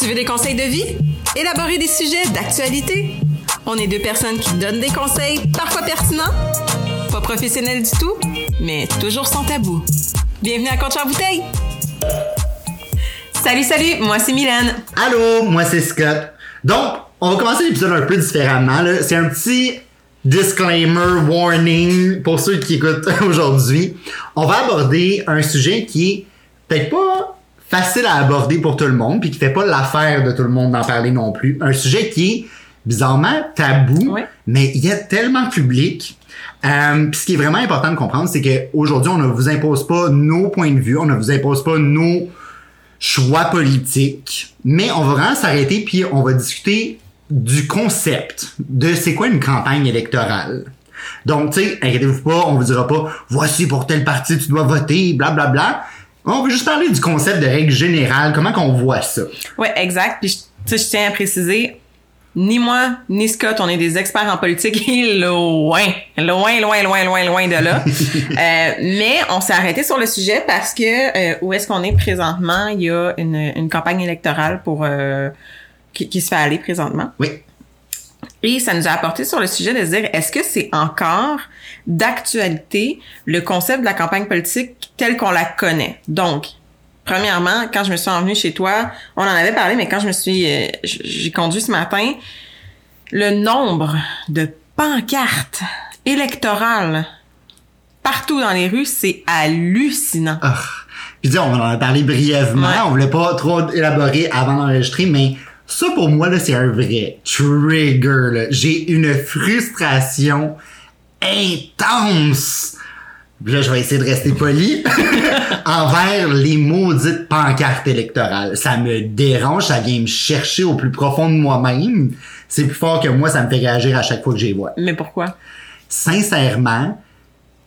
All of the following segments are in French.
Tu veux des conseils de vie? Élaborer des sujets d'actualité? On est deux personnes qui donnent des conseils, parfois pertinents, pas professionnels du tout, mais toujours sans tabou. Bienvenue à Contre en bouteille! Salut, salut, moi c'est Mylène. Allô, moi c'est Scott. Donc, on va commencer l'épisode un peu différemment. C'est un petit disclaimer, warning pour ceux qui écoutent aujourd'hui. On va aborder un sujet qui est peut-être pas facile à aborder pour tout le monde, puis qui fait pas l'affaire de tout le monde d'en parler non plus. Un sujet qui est bizarrement tabou, Ouais. mais il est tellement public. Euh, puis ce qui est vraiment important de comprendre, c'est qu'aujourd'hui, on ne vous impose pas nos points de vue, on ne vous impose pas nos choix politiques, mais on va vraiment s'arrêter puis on va discuter du concept de c'est quoi une campagne électorale. Donc, tu sais, inquiétez-vous pas, on vous dira pas voici pour tel parti tu dois voter, bla bla bla. On veut juste parler du concept de règle générale, comment qu'on voit ça? Ouais, exact. Puis, je- tu sais, je tiens à préciser, ni moi, ni Scott, on est des experts en politique et loin, loin, loin, loin, loin, loin de là. Euh, mais on s'est arrêté sur le sujet parce que euh, où est-ce qu'on est présentement, il y a une, une campagne électorale pour euh, qui, qui se fait aller présentement. Oui. Et ça nous a apporté sur le sujet de se dire, est-ce que c'est encore d'actualité le concept de la campagne politique tel qu'on la connaît? Donc, premièrement, quand je me suis envenue chez toi, on en avait parlé, mais quand je me suis, euh, j'ai conduit ce matin, le nombre de pancartes électorales partout dans les rues, c'est hallucinant. Ah. Puis dis, on en a parlé brièvement, Ouais. on voulait pas trop élaborer avant d'enregistrer, mais ça pour moi là, c'est un vrai trigger. J'ai une frustration intense. Là, je vais essayer de rester poli envers les maudites pancartes électorales. Ça me dérange, ça vient me chercher au plus profond de moi-même. C'est plus fort que moi, ça me fait réagir à chaque fois que j'y vois Mais pourquoi? sincèrement,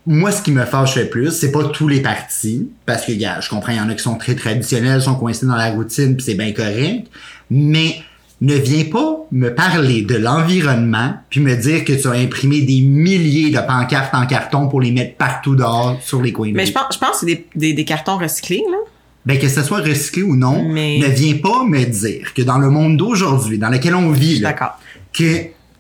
moi, ce qui me fâche le plus, c'est pas tous les partis, parce que, gars, je comprends, il y en a qui sont très traditionnels, sont coincés dans la routine, puis c'est bien correct, mais ne viens pas me parler de l'environnement, puis me dire que tu as imprimé des milliers de pancartes en carton pour les mettre partout dehors sur les coins de Mais je pense, je pense que c'est des, des, des cartons recyclés, là. Ben, que ce soit recyclé ou non, Mais- ne viens pas me dire que dans le monde d'aujourd'hui, dans lequel on vit, là, que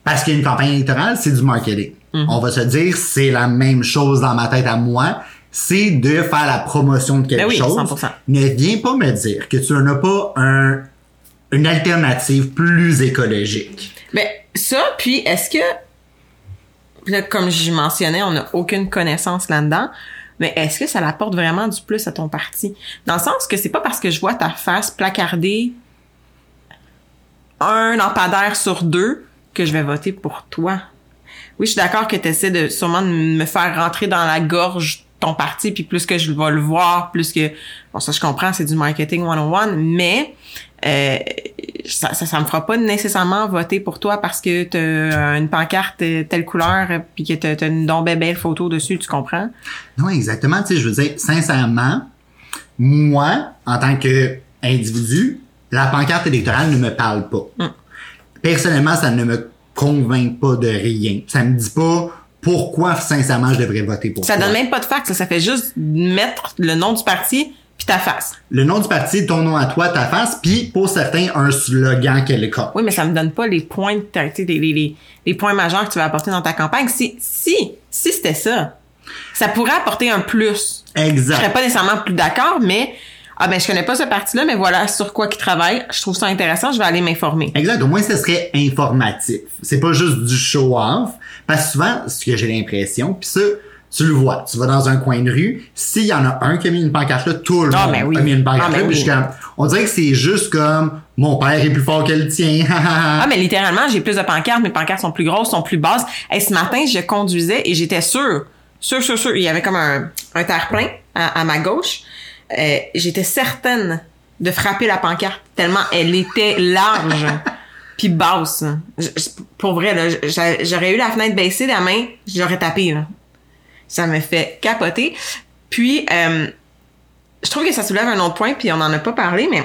parce qu'il y a une campagne électorale, c'est du marketing. Mhm. On va se dire, c'est la même chose dans ma tête à moi, c'est de faire la promotion de quelque Ben oui, chose. 100%. Ne viens pas me dire que tu n'as pas un, une alternative plus écologique. Ben, ça, puis est-ce que, là, comme je mentionnais, on n'a aucune connaissance là-dedans, mais est-ce que ça apporte vraiment du plus à ton parti? Dans le sens que c'est pas parce que je vois ta face placardée un lampadaire sur deux que je vais voter pour toi. Oui, je suis d'accord que tu essaies de sûrement de me faire rentrer dans la gorge ton parti, puis plus que je vais le voir, plus que... Bon, ça, je comprends, c'est du marketing 101, mais euh, ça, ça, ça me fera pas nécessairement voter pour toi parce que t'as une pancarte telle couleur, puis que t'as t'as une donc belle belle photo dessus, tu comprends? Non, exactement. Tu sais, je veux dire, sincèrement, moi, en tant que individu, la pancarte électorale ne me parle pas. Mm. Personnellement, ça ne me convainc pas de rien. Ça me dit pas pourquoi, sincèrement, je devrais voter pour Ça toi? donne même pas de fax, ça fait juste mettre le nom du parti puis ta face. Le nom du parti, ton nom à toi, ta face, puis pour certains, un slogan quelconque. Oui, mais ça me donne pas les points, les, les, les, points majeurs que tu vas apporter dans ta campagne. Si, si, si c'était ça, ça pourrait apporter un plus. Je Exact. serais pas nécessairement plus d'accord, mais ah ben je connais pas ce parti-là, mais voilà sur quoi qu'il travaille. Je trouve ça intéressant, je vais aller m'informer. Exact. Au moins, ce serait informatif. C'est pas juste du show-off. Parce que souvent, ce que j'ai l'impression, puis ça, tu le vois. Tu vas dans un coin de rue, s'il y en a un qui a mis une pancarte là, tout le Ah, monde ben oui. a mis une pancarte Ah, ben là. oui. comme- on dirait que c'est juste comme mon père est plus fort que le tien. Ah, mais littéralement, j'ai plus de pancartes, mes pancartes sont plus grosses, sont plus basses. Et ce matin, je conduisais et j'étais sûre, sûre, sûre, sûre, il y avait comme un, un terre-plein à, à ma gauche. Euh, j'étais certaine de frapper la pancarte tellement elle était large puis basse. Je- je- pour vrai, là, j'aurais eu la fenêtre baissée, la main, j'aurais tapé. Là. Ça me fait capoter. Puis, euh, je trouve que ça soulève un autre point, puis on n'en a pas parlé, mais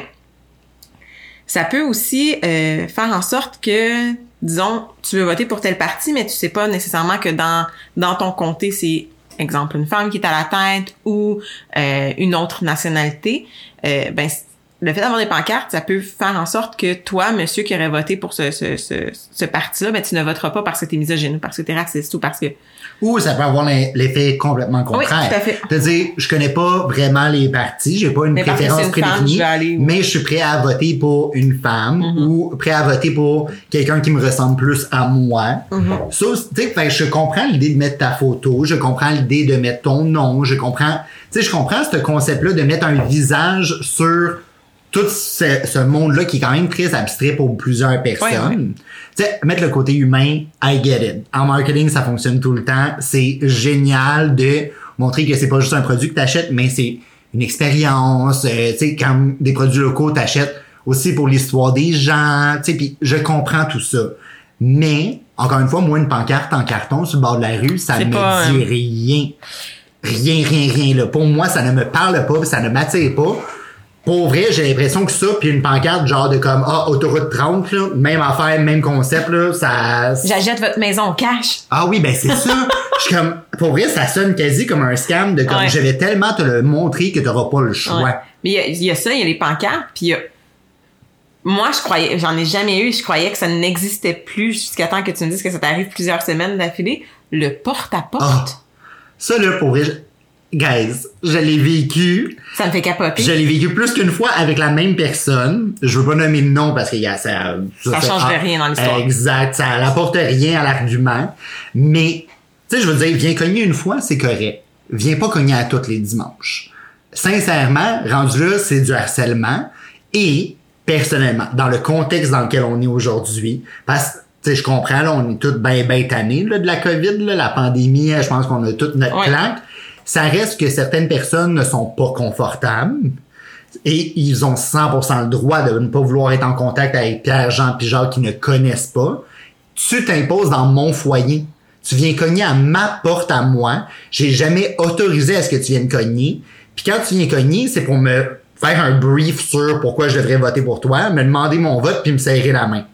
ça peut aussi euh, faire en sorte que, disons, tu veux voter pour tel parti, mais tu sais pas nécessairement que dans, dans ton comté, c'est, exemple, une femme qui est à la tête ou euh, une autre nationalité. Euh, ben, le fait d'avoir des pancartes, ça peut faire en sorte que toi, monsieur qui aurait voté pour ce, ce, ce, ce parti-là, ben, tu ne voteras pas parce que t'es misogyne parce que t'es raciste ou parce que... Ou ça peut avoir l'effet complètement contraire. tout à fait. C'est-à-dire, je connais pas vraiment les partis, j'ai pas une Mais préférence une femme, je mais je suis prêt à voter pour une femme Mm-hmm. ou prêt à voter pour quelqu'un qui me ressemble plus à moi. Ça, tu sais, que je comprends l'idée de mettre ta photo, je comprends l'idée de mettre ton nom, je comprends, tu sais, je comprends ce concept-là de mettre un visage sur tout ce, ce monde-là qui est quand même très abstrait pour plusieurs personnes. Tu sais, mettre le côté humain, I get it. En marketing, ça fonctionne tout le temps. C'est génial de montrer que c'est pas juste un produit que t'achètes, mais c'est une expérience. Euh, tu sais, quand des produits locaux t'achètes aussi pour l'histoire des gens. Tu sais, puis je comprends tout ça. Mais, encore une fois, moi, une pancarte en carton sur le bord de la rue, ça ne pas, me dit rien. Rien, rien, rien, là. Pour moi, ça ne me parle pas, ça ne m'attire pas. Pour vrai, j'ai l'impression que ça, puis une pancarte genre de comme, ah, autoroute 30, là, même affaire, même concept, là, ça... J'achète votre maison cash. Ah oui, ben c'est ça. Je suis comme, pour vrai, ça sonne quasi comme un scam de comme, Ouais. je vais tellement te le montrer que t'auras pas le choix. Ouais. Mais il y a, il y a ça, il y a les pancartes, puis il y a... Moi, je croyais, j'en ai jamais eu, je croyais que ça n'existait plus jusqu'à temps que tu me dises que ça t'arrive plusieurs semaines d'affilée. Le porte-à-porte, Ah. Ça, là, pour vrai, je- guys, je l'ai vécu. ça me fait capoter. Je l'ai vécu plus qu'une fois avec la même personne. Je veux pas nommer le nom parce que y a, ça, Ça changerait ah, rien dans l'histoire. Exact. Ça n'apporte rien à l'argument. Mais, tu sais, je veux dire, viens cogner une fois, c'est correct. Viens pas cogner à tous les dimanches. Sincèrement, rendu là, c'est du harcèlement. Et, personnellement, dans le contexte dans lequel on est aujourd'hui, parce que, tu sais, je comprends, là, on est tous ben, ben tannés, là, de la COVID, là, la pandémie, je pense qu'on a toute notre Ouais. claque. Ça reste que certaines personnes ne sont pas confortables. Et ils ont 100% le droit de ne pas vouloir être en contact avec Pierre, Jean puis Jacques qui ne connaissent pas. Tu t'imposes dans mon foyer. Tu viens cogner à ma porte à moi. J'ai jamais autorisé à ce que tu viennes cogner. Puis quand tu viens cogner, c'est pour me faire un brief sur pourquoi je devrais voter pour toi, me demander mon vote puis me serrer la main.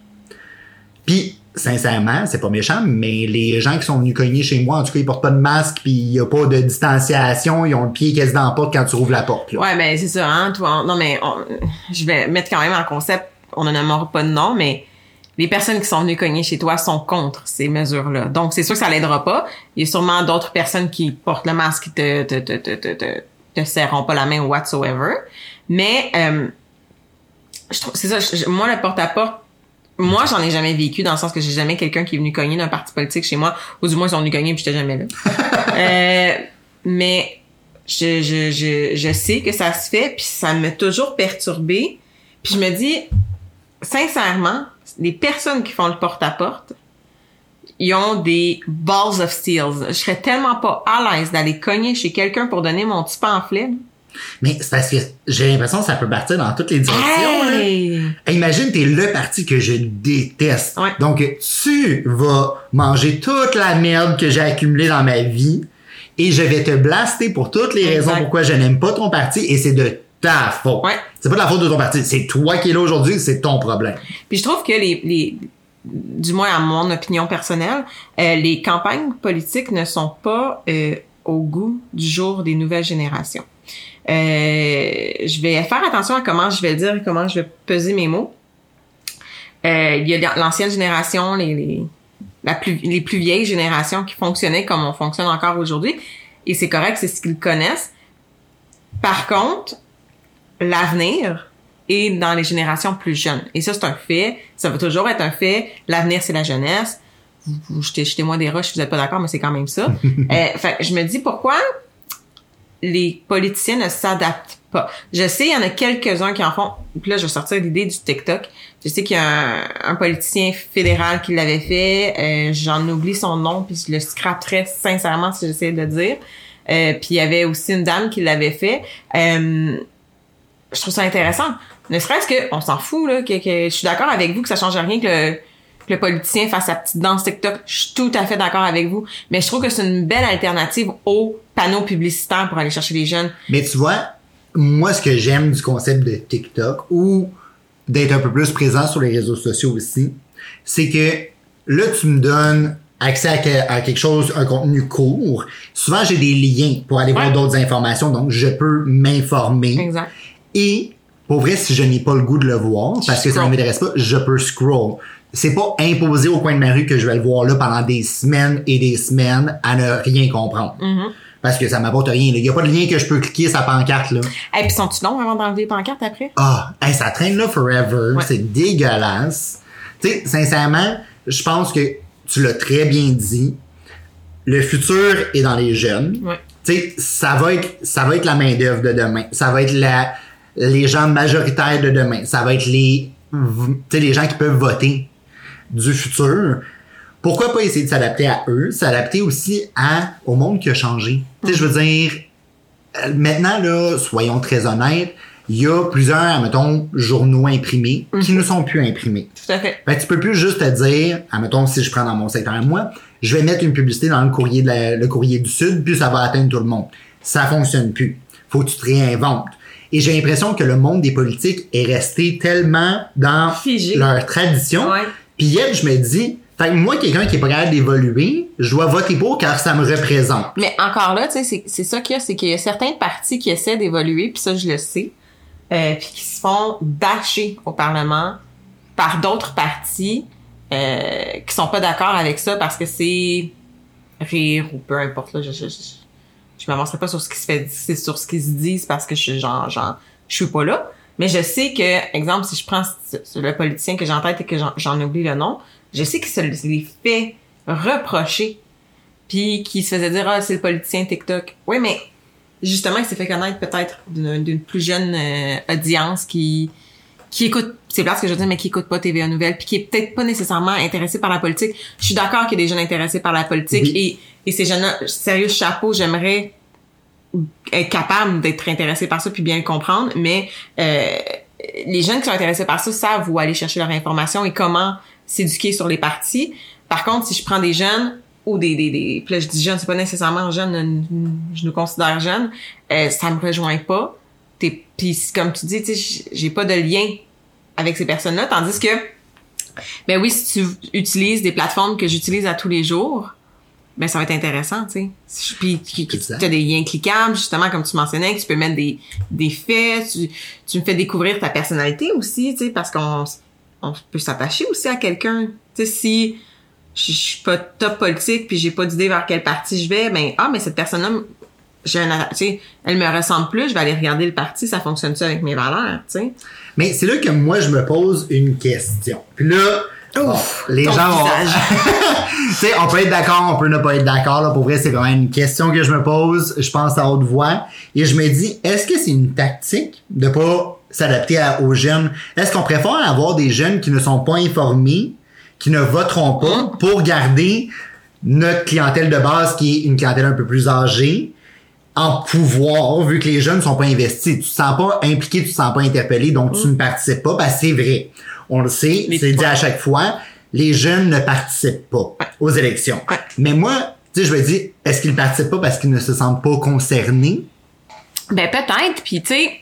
Puis, sincèrement, c'est pas méchant, mais les gens qui sont venus cogner chez moi, en tout cas, ils portent pas de masque, puis il y a pas de distanciation, ils ont le pied quasi dans la porte quand tu rouvres la porte. Là. Ouais, ben c'est ça, hein. Toi, on- non, mais je vais mettre quand même en concept, on n'en aura pas de nom, mais les personnes qui sont venues cogner chez toi sont contre ces mesures-là. Donc, c'est sûr que ça l'aidera pas. Il y a sûrement d'autres personnes qui portent le masque qui te, te, te, te, te, te, te serreront pas la main whatsoever. Mais, euh, je trouve, c'est ça, je- moi, le porte-à-porte, moi, j'en ai jamais vécu dans le sens que j'ai jamais quelqu'un qui est venu cogner d'un parti politique chez moi, ou du moins ils sont venus cogner puis j'étais jamais là. euh, mais je, je, je, je sais que ça se fait puis ça m'a toujours perturbé. Puis je me dis, sincèrement, les personnes qui font le porte-à-porte, ils ont des balls of steel. Je serais tellement pas à l'aise d'aller cogner chez quelqu'un pour donner mon petit pamphlet. Là. Mais c'est parce que j'ai l'impression que ça peut partir dans toutes les directions. là. Hey! Hey, Imagine, t'es le parti que je déteste. Ouais. Donc, tu vas manger toute la merde que j'ai accumulée dans ma vie et je vais te blaster pour toutes les Exact. raisons pourquoi je n'aime pas ton parti et c'est de ta faute. Ouais. C'est pas de la faute de ton parti, c'est toi qui es là aujourd'hui, c'est ton problème. Puis je trouve que les, les du moins à mon opinion personnelle, euh, les campagnes politiques ne sont pas euh, au goût du jour des nouvelles générations. Euh, je vais faire attention à comment je vais le dire et comment je vais peser mes mots. Euh, il y a l'ancienne génération, les, les, la plus, les plus vieilles générations qui fonctionnaient comme on fonctionne encore aujourd'hui. Et c'est correct, c'est ce qu'ils connaissent. Par contre, l'avenir est dans les générations plus jeunes. Et ça, c'est un fait. Ça va toujours être un fait. L'avenir, c'est la jeunesse. Vous, vous jetez, jetez-moi des roches si vous n'êtes pas d'accord, mais c'est quand même ça. euh, fait, je me dis pourquoi les politiciens ne s'adaptent pas. Je sais, il y en a quelques-uns qui en font. Puis là, je vais sortir l'idée du TikTok. Je sais qu'il y a un, politicien fédéral qui l'avait fait. Euh, J'en oublie son nom, puis je le scraperais sincèrement si j'essayais de le dire. Euh, puis il y avait aussi une dame qui l'avait fait. Euh, je trouve ça intéressant. Ne serait-ce que, on s'en fout, là, que, que- je suis d'accord avec vous que ça change rien que le, le politicien fasse sa petite danse TikTok. Je suis tout à fait d'accord avec vous. Mais je trouve que c'est une belle alternative aux panneaux publicitaires pour aller chercher les jeunes. Mais tu vois, moi, ce que j'aime du concept de TikTok ou d'être un peu plus présent sur les réseaux sociaux aussi, c'est que là, tu me donnes accès à, que- à quelque chose, un contenu court. Souvent, j'ai des liens pour aller voir d'autres informations, donc je peux m'informer. Exact. Et pour vrai, si je n'ai pas le goût de le voir, parce que ça ne m'intéresse pas, je peux scroll. C'est pas imposé au coin de ma rue que je vais le voir là pendant des semaines et des semaines à ne rien comprendre. Mm-hmm. Parce que ça m'apporte rien. Il y a pas de lien que je peux cliquer sa pancarte là. Et puis sont-tu longs avant d'enlever les pancartes après? Ah, hey, ça traîne là forever. Ouais. C'est dégueulasse. Tu sais, sincèrement, je pense que tu l'as très bien dit. Le futur est dans les jeunes. Ouais. Tu sais, ça va être, ça va être la main d'œuvre de demain. Ça va être la, les gens majoritaires de demain. Ça va être les, les gens qui peuvent voter du futur. Pourquoi pas essayer de s'adapter à eux, s'adapter aussi à, au monde qui a changé. Tu sais, je veux dire, euh, maintenant, là, soyons très honnêtes, il y a plusieurs, mettons, journaux imprimés qui ne sont plus imprimés. Tout à fait. Que tu peux plus juste te dire, admettons, si je prends dans mon secteur à moi, je vais mettre une publicité dans le courrier, de la- le courrier du Sud, puis ça va atteindre tout le monde. Ça fonctionne plus. Faut que tu te réinventes. Et j'ai l'impression que le monde des politiques est resté tellement dans Figé. leur tradition. Ouais. Puis hier, je me dis, fait que moi, quelqu'un qui est pas capable d'évoluer, je dois voter pour car ça me représente. Mais encore là, tu sais, c'est- ça qu'il y a, c'est qu'il y a certains partis qui essaient d'évoluer, puis ça, je le sais, euh, puis qui se font bâcher au Parlement par d'autres partis euh, qui sont pas d'accord avec ça parce que c'est rire ou peu importe. Là, je je, je, je m'avancerai pas sur ce qui se fait, c'est sur ce qui se dit, c'est parce que je genre, genre, je suis pas là. Mais je sais que, exemple, si je prends le politicien que j'ai en tête et que j'en- j'en oublie le nom, je sais qu'il se les fait reprocher puis qui se faisait dire ah c'est le politicien TikTok. Oui, mais justement il s'est fait connaître peut-être d'une plus jeune euh, audience qui qui écoute c'est plate ce que je dire mais qui écoute pas TVA Nouvelles puis qui est peut-être pas nécessairement intéressé par la politique. Je suis d'accord qu'il y a des jeunes intéressés par la politique Oui. et et ces jeunes-là sérieux chapeau, j'aimerais être capable d'être intéressé par ça puis bien le comprendre, mais euh, les jeunes qui sont intéressés par ça savent où aller chercher leur information et comment s'éduquer sur les partis. Par contre, si je prends des jeunes ou des des des là je dis jeunes, c'est pas nécessairement jeunes, euh, je nous considère jeunes, euh, ça me rejoint pas. T'es puis comme tu dis, j'ai pas de lien avec ces personnes-là, tandis que ben oui, si tu utilises des plateformes que j'utilise à tous les jours, ben ça va être intéressant, tu sais. Puis tu as des liens cliquables, justement, comme tu mentionnais, que tu peux mettre des, des faits, tu, tu me fais découvrir ta personnalité aussi, tu sais, parce qu'on on peut s'attacher aussi à quelqu'un. Tu sais, si je je suis pas top politique puis j'ai pas d'idée vers quel parti je vais, ben ah mais cette personne-là, j'ai un, tu sais, elle me ressemble plus, je vais aller regarder le parti, ça fonctionne ça avec mes valeurs, tu sais? Mais c'est là que moi, je me pose une question. Puis là, bon, les gens sais, on peut être d'accord, on peut ne pas être d'accord. Là, pour vrai, c'est quand même une question que je me pose. Je pense à haute voix. Et je me dis, est-ce que c'est une tactique de pas s'adapter aux jeunes? Est-ce qu'on préfère avoir des jeunes qui ne sont pas informés, qui ne voteront pas, pour garder notre clientèle de base, qui est une clientèle un peu plus âgée, en pouvoir, vu que les jeunes sont pas investis? Tu te sens pas impliqué, tu te sens pas interpellé, donc tu ne participes pas. Ben, c'est vrai. On le sait, c'est dit à chaque fois. Les jeunes ne participent pas aux élections. Mais moi, tu sais, je me dis, est-ce qu'ils participent pas parce qu'ils ne se sentent pas concernés? Ben peut-être, puis tu sais,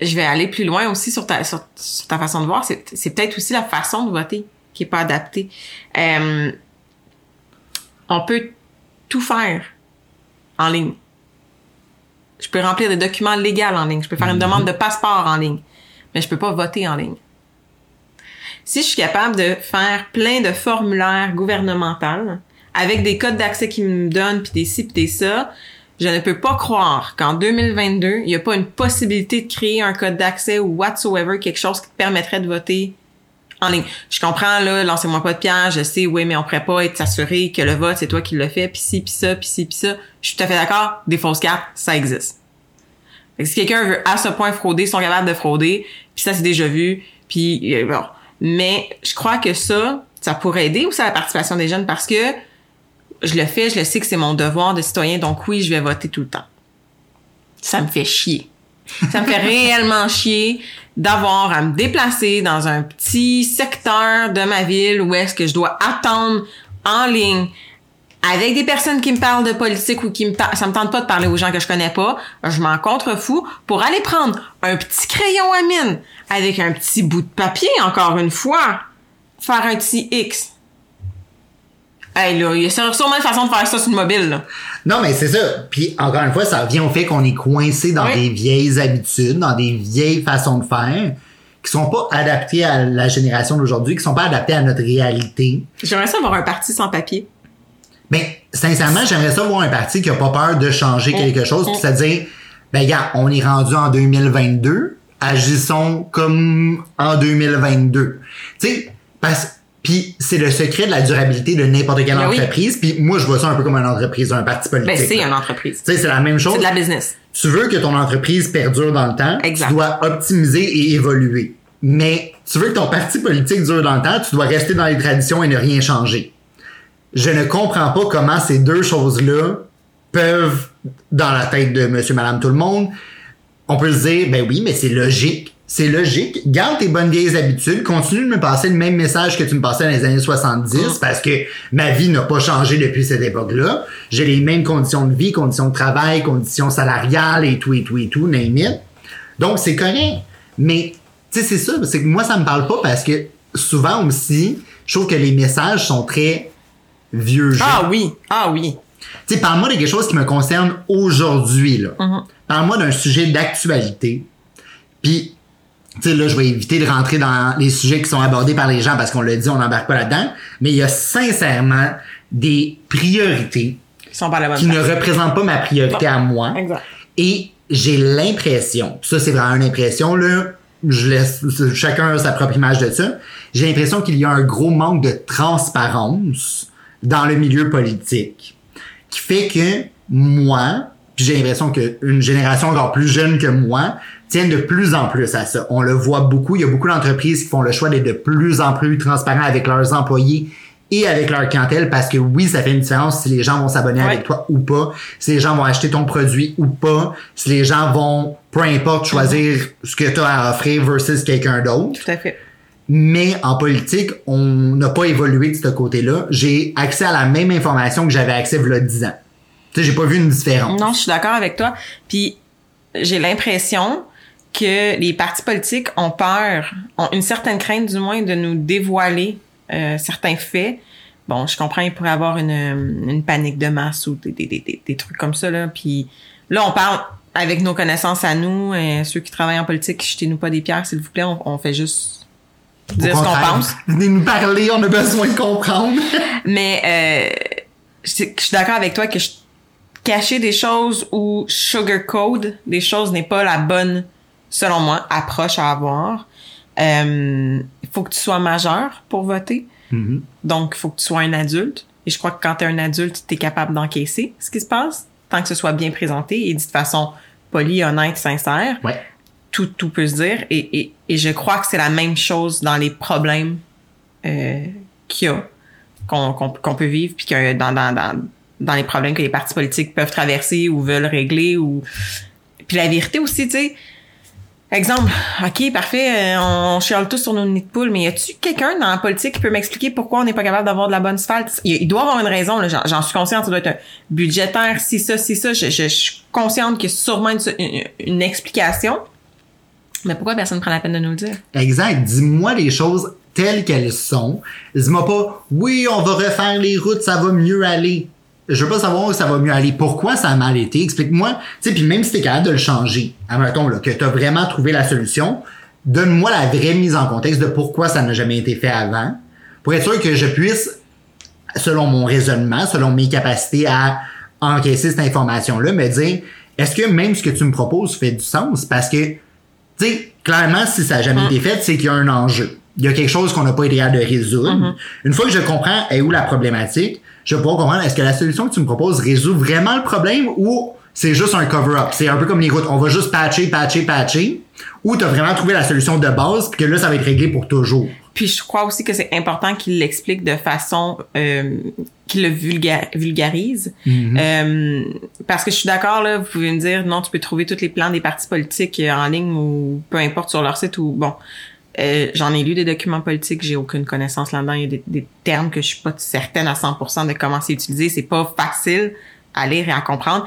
je vais aller plus loin aussi sur ta sur, sur ta façon de voir. C'est c'est peut-être aussi la façon de voter qui est pas adaptée. Euh, on peut tout faire en ligne. Je peux remplir des documents légaux en ligne. Je peux faire une demande de passeport en ligne, mais je peux pas voter en ligne. Si je suis capable de faire plein de formulaires gouvernementaux avec des codes d'accès qui me donnent puis des ci puis des ça, je ne peux pas croire qu'en 2022, il n'y a pas une possibilité de créer un code d'accès ou whatsoever, quelque chose qui te permettrait de voter en ligne. Je comprends, là, lancez-moi pas de piège, je sais, oui, mais on pourrait pas être assuré que le vote, c'est toi qui le fais, puis ci, puis ça, puis ci, puis ça. Je suis tout à fait d'accord, des fausses cartes, ça existe. Fait que si quelqu'un veut à ce point frauder, ils sont capables de frauder, puis ça c'est déjà vu, puis euh, bon. Mais je crois que ça, ça pourrait aider aussi à la participation des jeunes parce que je le fais, je le sais que c'est mon devoir de citoyen, donc oui, je vais voter tout le temps. Ça me fait chier. Ça me fait réellement chier d'avoir à me déplacer dans un petit secteur de ma ville où est-ce que je dois attendre en ligne avec des personnes qui me parlent de politique ou qui me ça me tente pas de parler aux gens que je connais pas, je m'en contrefous pour aller prendre un petit crayon à mine avec un petit bout de papier encore une fois, faire un petit X Hey, là, il y a sûrement une façon de faire ça sur une mobile, là. Non, mais c'est ça. Puis encore une fois, ça revient au fait qu'on est coincé dans Oui. des vieilles habitudes, dans des vieilles façons de faire, qui sont pas adaptées à la génération d'aujourd'hui, qui sont pas adaptées à notre réalité. J'aimerais ça avoir un parti sans papier. Mais sincèrement, j'aimerais ça voir un parti qui a pas peur de changer Mm. quelque chose, puis se dire, ben gars, on est rendu en 2022, agissons comme en 2022. Tu sais, parce puis c'est le secret de la durabilité de n'importe quelle Ben oui. entreprise. Puis moi, je vois ça un peu comme une entreprise, un parti politique. Ben, c'est une entreprise. Tu sais, c'est la même chose. C'est de la business. Tu veux que ton entreprise perdure dans le temps, Exact. tu dois optimiser et évoluer. Mais tu veux que ton parti politique dure dans le temps, tu dois rester dans les traditions et ne rien changer. Je ne comprends pas comment ces deux choses-là peuvent, dans la tête de monsieur, madame, tout le monde, on peut se dire, ben oui, mais c'est logique. C'est logique. Garde tes bonnes vieilles habitudes. Continue de me passer le même message que tu me passais dans les années 70 parce que ma vie n'a pas changé depuis cette époque-là. J'ai les mêmes conditions de vie, conditions de travail, conditions salariales et tout et tout et tout, name it. Donc, c'est correct. Mais, tu sais, c'est ça. C'est que moi, ça me parle pas parce que souvent aussi, je trouve que les messages sont très vieux jeu. Ah oui. Ah oui. Tu sais, parle-moi de quelque chose qui me concerne aujourd'hui, là. Parle-moi d'un sujet d'actualité. Puis, tu sais, là, je vais éviter de rentrer dans les sujets qui sont abordés par les gens parce qu'on l'a dit, on n'embarque pas là-dedans. Mais il y a sincèrement des priorités Ils sont pas à la bonne qui ne représentent pas ma priorité à moi. Exact. Et j'ai l'impression, ça c'est vraiment une impression, là, je laisse chacun sa propre image de ça. J'ai l'impression qu'il y a un gros manque de transparence dans le milieu politique qui fait que moi, puis j'ai l'impression qu'une génération encore plus jeune que moi tiennent de plus en plus à ça. On le voit beaucoup. Il y a beaucoup d'entreprises qui font le choix d'être de plus en plus transparents avec leurs employés et avec leur clientèle parce que oui, ça fait une différence si les gens vont s'abonner Ouais. avec toi ou pas, si les gens vont acheter ton produit ou pas, si les gens vont, peu importe, choisir ce que tu as à offrir versus quelqu'un d'autre. Tout à fait. Mais en politique, on n'a pas évolué de ce côté-là. J'ai accès à la même information que j'avais accès il y a 10 ans. Tu sais, j'ai pas vu une différence. Non, je suis d'accord avec toi. Puis j'ai l'impression que les partis politiques ont peur, ont une certaine crainte du moins de nous dévoiler euh, certains faits. Bon, je comprends, il pourrait avoir une, une panique de masse ou des, des, des, des- trucs comme ça. Là. Puis là, on parle avec nos connaissances à nous, euh, ceux qui travaillent en politique, jetez-nous pas des pierres, s'il vous plaît. On, on fait juste dire ce qu'on pense. Venez nous parler, on a besoin de comprendre. Mais euh, je suis je suis d'accord avec toi que je- cacher des choses ou sugarcoat des choses n'est pas la bonne, selon moi, approche à avoir. Euh, Il faut que tu sois majeur pour voter. Donc, il faut que tu sois un adulte. Et je crois que quand tu es un adulte, tu es capable d'encaisser ce qui se passe, tant que ce soit bien présenté et dit de façon polie, honnête, sincère Ouais. Tout, tout peut se dire. Et, et, et je crois que c'est la même chose dans les problèmes euh, qu'il y a, qu'on qu'on peut vivre, puis que dans, dans, dans, dans les problèmes que les partis politiques peuvent traverser ou veulent régler. ou Puis la vérité aussi, tu sais, exemple, OK, parfait, euh, on chiale tous sur nos nids de poule, mais y a-tu quelqu'un dans la politique qui peut m'expliquer pourquoi on n'est pas capable d'avoir de la bonne asphalte? Il, doit avoir une raison, j'en suis consciente, ça doit être un budgétaire, si ça, si ça. Je, je, je suis consciente qu'il y a sûrement une, une, une explication. Mais pourquoi personne ne prend la peine de nous le dire? Exact. Dis-moi les choses telles qu'elles sont. Dis-moi pas, oui, on va refaire les routes, ça va mieux aller. Je veux pas savoir où ça va mieux aller. Pourquoi ça a mal été? Explique-moi. Tu sais, puis même si t'es capable de le changer, admettons, là, que t'as vraiment trouvé la solution, donne-moi la vraie mise en contexte de pourquoi ça n'a jamais été fait avant, pour être sûr que je puisse, selon mon raisonnement, selon mes capacités à encaisser cette information-là, me dire, est-ce que même ce que tu me proposes fait du sens? Parce que tu sais, clairement, si ça n'a jamais été fait, c'est qu'il y a un enjeu. Il y a quelque chose qu'on n'a pas été capable de résoudre. Une fois que je comprends est où la problématique, je vais pouvoir comprendre est-ce que la solution que tu me proposes résout vraiment le problème ou c'est juste un cover-up. C'est un peu comme les routes. On va juste patcher, patcher, patcher. Ou tu as vraiment trouvé la solution de base puis que là, ça va être réglé pour toujours. Puis je crois aussi que c'est important qu'il l'explique de façon euh, qu'il le vulga- vulgarise. Euh, parce que je suis d'accord, là, vous pouvez me dire, non, tu peux trouver tous les plans des partis politiques euh, en ligne ou peu importe sur leur site ou bon. Euh, J'en ai lu des documents politiques, j'ai aucune connaissance là-dedans. Il y a des, des termes que je suis pas certaine à 100% de comment c'est utilisé. C'est pas facile à lire et à comprendre.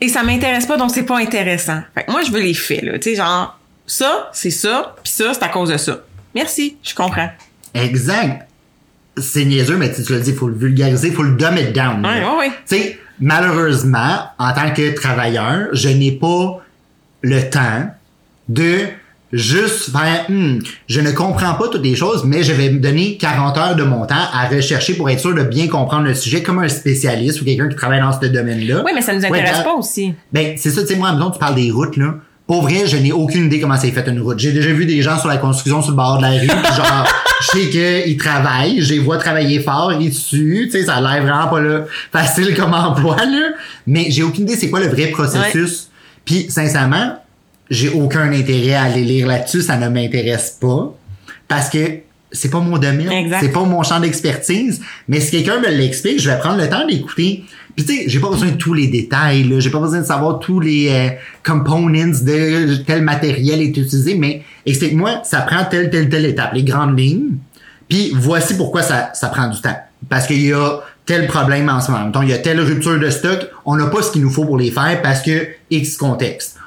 Et ça m'intéresse pas, donc c'est pas intéressant. Fait que moi, je veux les faits, là. Tu sais, genre, ça, c'est ça, puis ça, c'est à cause de ça. Merci, je comprends. Exact. c'est niaiseux, mais tu tu l'as dit, faut le vulgariser, faut le dumb it down. Ouais, là. ouais, ouais. Tu sais, malheureusement, en tant que travailleur, je n'ai pas le temps de juste faire, Hmm, je ne comprends pas toutes les choses, mais je vais me donner 40 heures de mon temps à rechercher pour être sûr de bien comprendre le sujet comme un spécialiste ou quelqu'un qui travaille dans ce domaine-là. Oui, mais ça nous Ouais, intéresse ben, pas aussi. ben, c'est ça, tu sais, moi, admettons, tu parles des routes, là. Pour vrai, je n'ai aucune idée comment c'est fait une route. J'ai déjà vu des gens sur la construction sur le bord de la rue, pis genre, je sais qu'ils travaillent, je les vois travailler fort, ils tuent, tu sais, ça a l'air vraiment pas là, facile comme emploi, là. Mais j'ai aucune idée c'est quoi le vrai processus. Puis, sincèrement, j'ai aucun intérêt à aller lire là-dessus, ça ne m'intéresse pas. Parce que c'est pas mon domaine, c'est pas mon champ d'expertise, mais si quelqu'un me l'explique, je vais prendre le temps d'écouter. Puis tu sais, j'ai pas besoin de tous les détails, là. j'ai pas besoin de savoir tous les euh, components de tel matériel est utilisé, mais explique-moi, ça prend telle, telle, telle étape, les grandes lignes. Puis voici pourquoi ça, ça prend du temps. Parce qu'il y a tel problème en ce moment. Mettons, il y a telle rupture de stock, on n'a pas ce qu'il nous faut pour les faire parce que X contexte.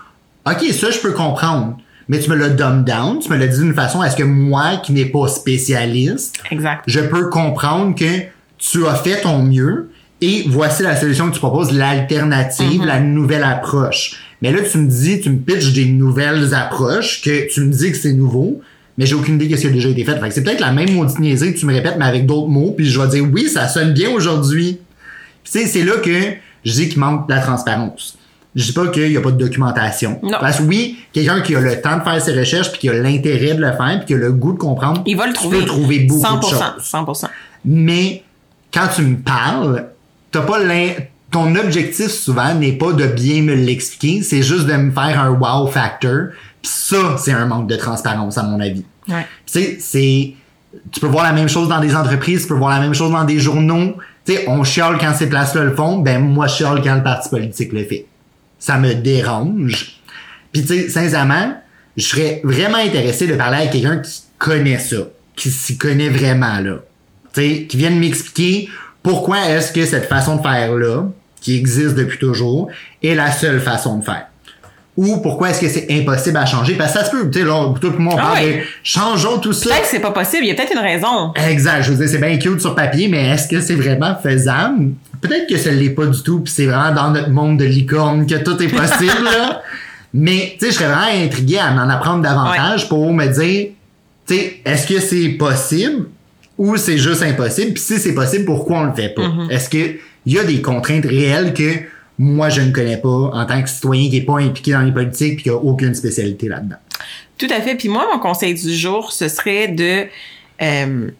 OK, ça, je peux comprendre. Mais tu me l'as dumb down, tu me l'as dit d'une façon à ce que moi, qui n'ai pas spécialiste, Exact. je peux comprendre que tu as fait ton mieux et voici la solution que tu proposes, l'alternative, Mhm. la nouvelle approche. Mais là, tu me dis, tu me pitches des nouvelles approches, que tu me dis que c'est nouveau, mais j'ai aucune idée de ce qui a déjà été fait. Fait que c'est peut-être la même maudite niaiserie que tu me répètes, mais avec d'autres mots, puis je vais dire, oui, ça sonne bien aujourd'hui. C'est là que je dis qu'il manque de la transparence. Je dis pas qu'il y a pas de documentation. Non. Parce que oui, quelqu'un qui a le temps de faire ses recherches, puis qui a l'intérêt de le faire, puis qui a le goût de comprendre, Il va le trouver. peux trouver beaucoup 100%, de choses. 100%. Mais quand tu me parles, t'as pas ton objectif souvent n'est pas de bien me l'expliquer, c'est juste de me faire un wow factor. Pis ça, c'est un manque de transparence à mon avis. Ouais. Tu sais, c'est tu peux voir la même chose dans des entreprises, tu peux voir la même chose dans des journaux. Tu sais, on chiale quand ces places-là le font, ben moi je chiale quand le parti politique le fait. Ça me dérange. Puis tu sais, sincèrement, je serais vraiment intéressé de parler avec quelqu'un qui connaît ça, qui s'y connaît vraiment là. Tu sais, qui vienne m'expliquer pourquoi est-ce que cette façon de faire là, qui existe depuis toujours, est la seule façon de faire? Ou pourquoi est-ce que c'est impossible à changer? Parce que ça se peut, tu sais, là, tout le monde Ah parle de changeons tout ça. Peut-être que c'est pas possible. Il y a peut-être une raison. Exact. Je veux dire, c'est bien cute sur papier, mais est-ce que c'est vraiment faisable? Peut-être que ça l'est pas du tout, puis c'est vraiment dans notre monde de licorne que tout est possible, là. Mais, tu sais, je serais vraiment intrigué à en apprendre davantage pour me dire, tu sais, est-ce que c'est possible? Ou c'est juste impossible? Puis si c'est possible, pourquoi on le fait pas? Est-ce que il y a des contraintes réelles que moi, je ne connais pas en tant que citoyen qui est pas impliqué dans les politiques puis qui a aucune spécialité là-dedans? Tout à fait. Puis moi, mon conseil du jour, ce serait de euh,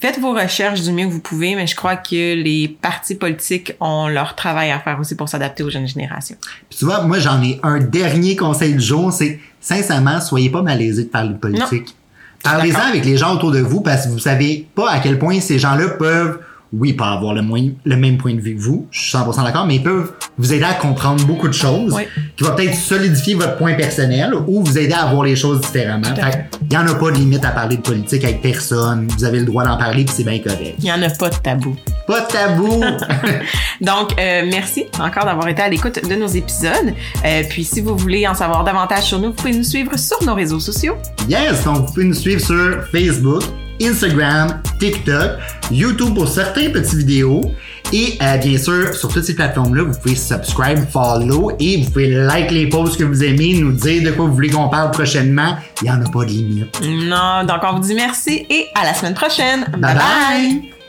faites vos recherches du mieux que vous pouvez, mais je crois que les partis politiques ont leur travail à faire aussi pour s'adapter aux jeunes générations. Puis tu vois, moi, j'en ai un dernier conseil du jour, c'est sincèrement, soyez pas malaisés de parler de politique. Parlez-en avec les gens autour de vous parce que vous savez pas à quel point ces gens-là peuvent, oui, pas avoir le, moins, le même point de vue que vous, je suis 100% d'accord, mais ils peuvent vous aider à comprendre beaucoup de choses Oui. qui va peut-être solidifier votre point personnel ou vous aider à voir les choses différemment. Il y en a pas de limite à parler de politique avec personne. Vous avez le droit d'en parler puis c'est bien correct. Il n'y en a pas de tabou. Pas de tabou! Donc, euh, merci encore d'avoir été à l'écoute de nos épisodes. Euh, puis, si vous voulez en savoir davantage sur nous, vous pouvez nous suivre sur nos réseaux sociaux. Yes, donc vous pouvez nous suivre sur Facebook, Instagram, TikTok, YouTube pour certaines petites vidéos et euh, bien sûr sur toutes ces plateformes-là, vous pouvez subscribe, follow et vous pouvez like les posts que vous aimez, nous dire de quoi vous voulez qu'on parle prochainement. Il n'y en a pas de limite. Non, donc on vous dit merci et à la semaine prochaine. bye! bye.